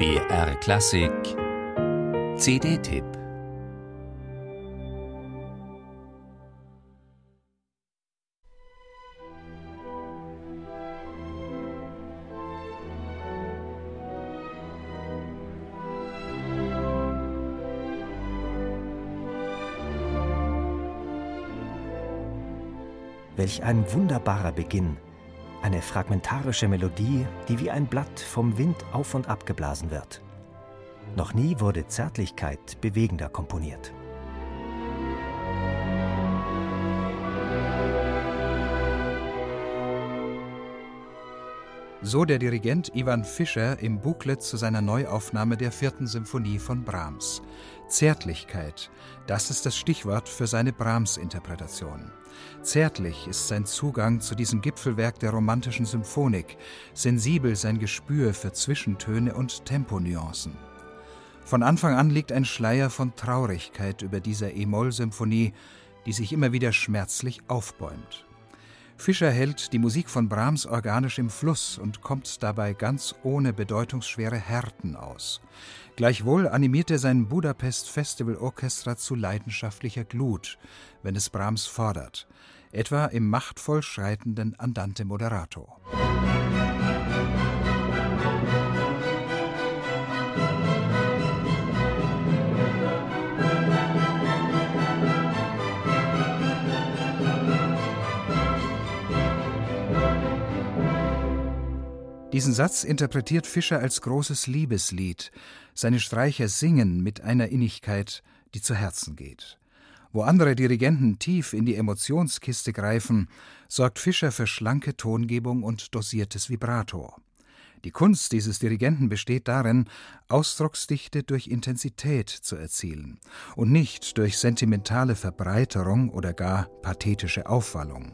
BR Klassik CD-Tipp Welch ein wunderbarer Beginn. Eine fragmentarische Melodie, die wie ein Blatt vom Wind auf und ab geblasen wird. Noch nie wurde Zärtlichkeit bewegender komponiert. So der Dirigent Ivan Fischer im Booklet zu seiner Neuaufnahme der vierten Symphonie von Brahms. Zärtlichkeit, das ist das Stichwort für seine Brahms-Interpretation. Zärtlich ist sein Zugang zu diesem Gipfelwerk der romantischen Symphonik, sensibel sein Gespür für Zwischentöne und Temponuancen. Von Anfang an liegt ein Schleier von Traurigkeit über dieser E-Moll-Symphonie, die sich immer wieder schmerzlich aufbäumt. Fischer hält die Musik von Brahms organisch im Fluss und kommt dabei ganz ohne bedeutungsschwere Härten aus. Gleichwohl animiert er sein Budapest Festival Orchestra zu leidenschaftlicher Glut, wenn es Brahms fordert, etwa im machtvoll schreitenden Andante Moderato. Diesen Satz interpretiert Fischer als großes Liebeslied. Seine Streicher singen mit einer Innigkeit, die zu Herzen geht. Wo andere Dirigenten tief in die Emotionskiste greifen, sorgt Fischer für schlanke Tongebung und dosiertes Vibrato. Die Kunst dieses Dirigenten besteht darin, Ausdrucksdichte durch Intensität zu erzielen und nicht durch sentimentale Verbreiterung oder gar pathetische Aufwallung.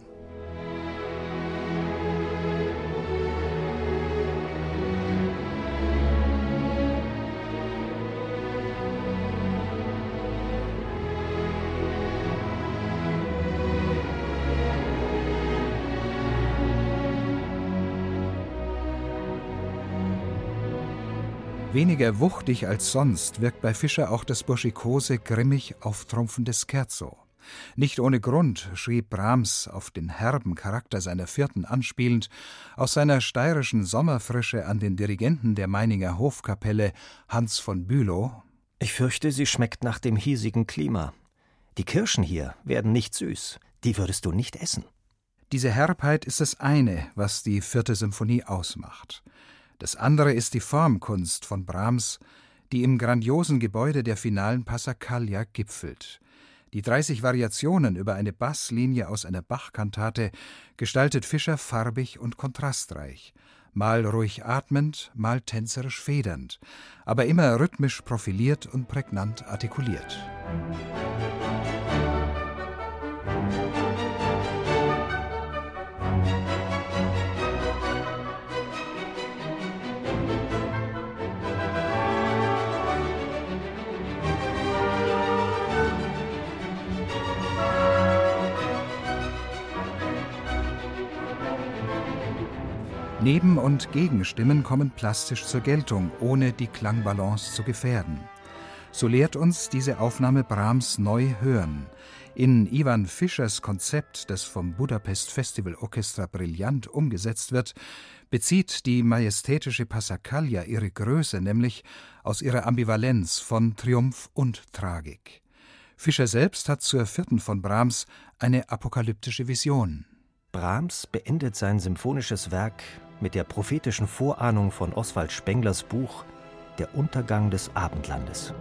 Weniger wuchtig als sonst wirkt bei Fischer auch das burschikose, grimmig auftrumpfende Scherzo. Nicht ohne Grund schrieb Brahms auf den herben Charakter seiner Vierten anspielend aus seiner steirischen Sommerfrische an den Dirigenten der Meininger Hofkapelle Hans von Bülow Ich fürchte, sie schmeckt nach dem hiesigen Klima. Die Kirschen hier werden nicht süß, die würdest du nicht essen. Diese Herbheit ist das eine, was die vierte Symphonie ausmacht. Das andere ist die Formkunst von Brahms, die im grandiosen Gebäude der finalen Passacaglia gipfelt. Die 30 Variationen über eine Basslinie aus einer Bach-Kantate gestaltet Fischer farbig und kontrastreich, mal ruhig atmend, mal tänzerisch federnd, aber immer rhythmisch profiliert und prägnant artikuliert. Neben- und Gegenstimmen kommen plastisch zur Geltung, ohne die Klangbalance zu gefährden. So lehrt uns diese Aufnahme Brahms neu hören. In Ivan Fischers Konzept, das vom Budapest Festival Orchestra brillant umgesetzt wird, bezieht die majestätische Passacaglia ihre Größe nämlich aus ihrer Ambivalenz von Triumph und Tragik. Fischer selbst hat zur vierten von Brahms eine apokalyptische Vision. Brahms beendet sein symphonisches Werk mit der prophetischen Vorahnung von Oswald Spenglers Buch Der Untergang des Abendlandes.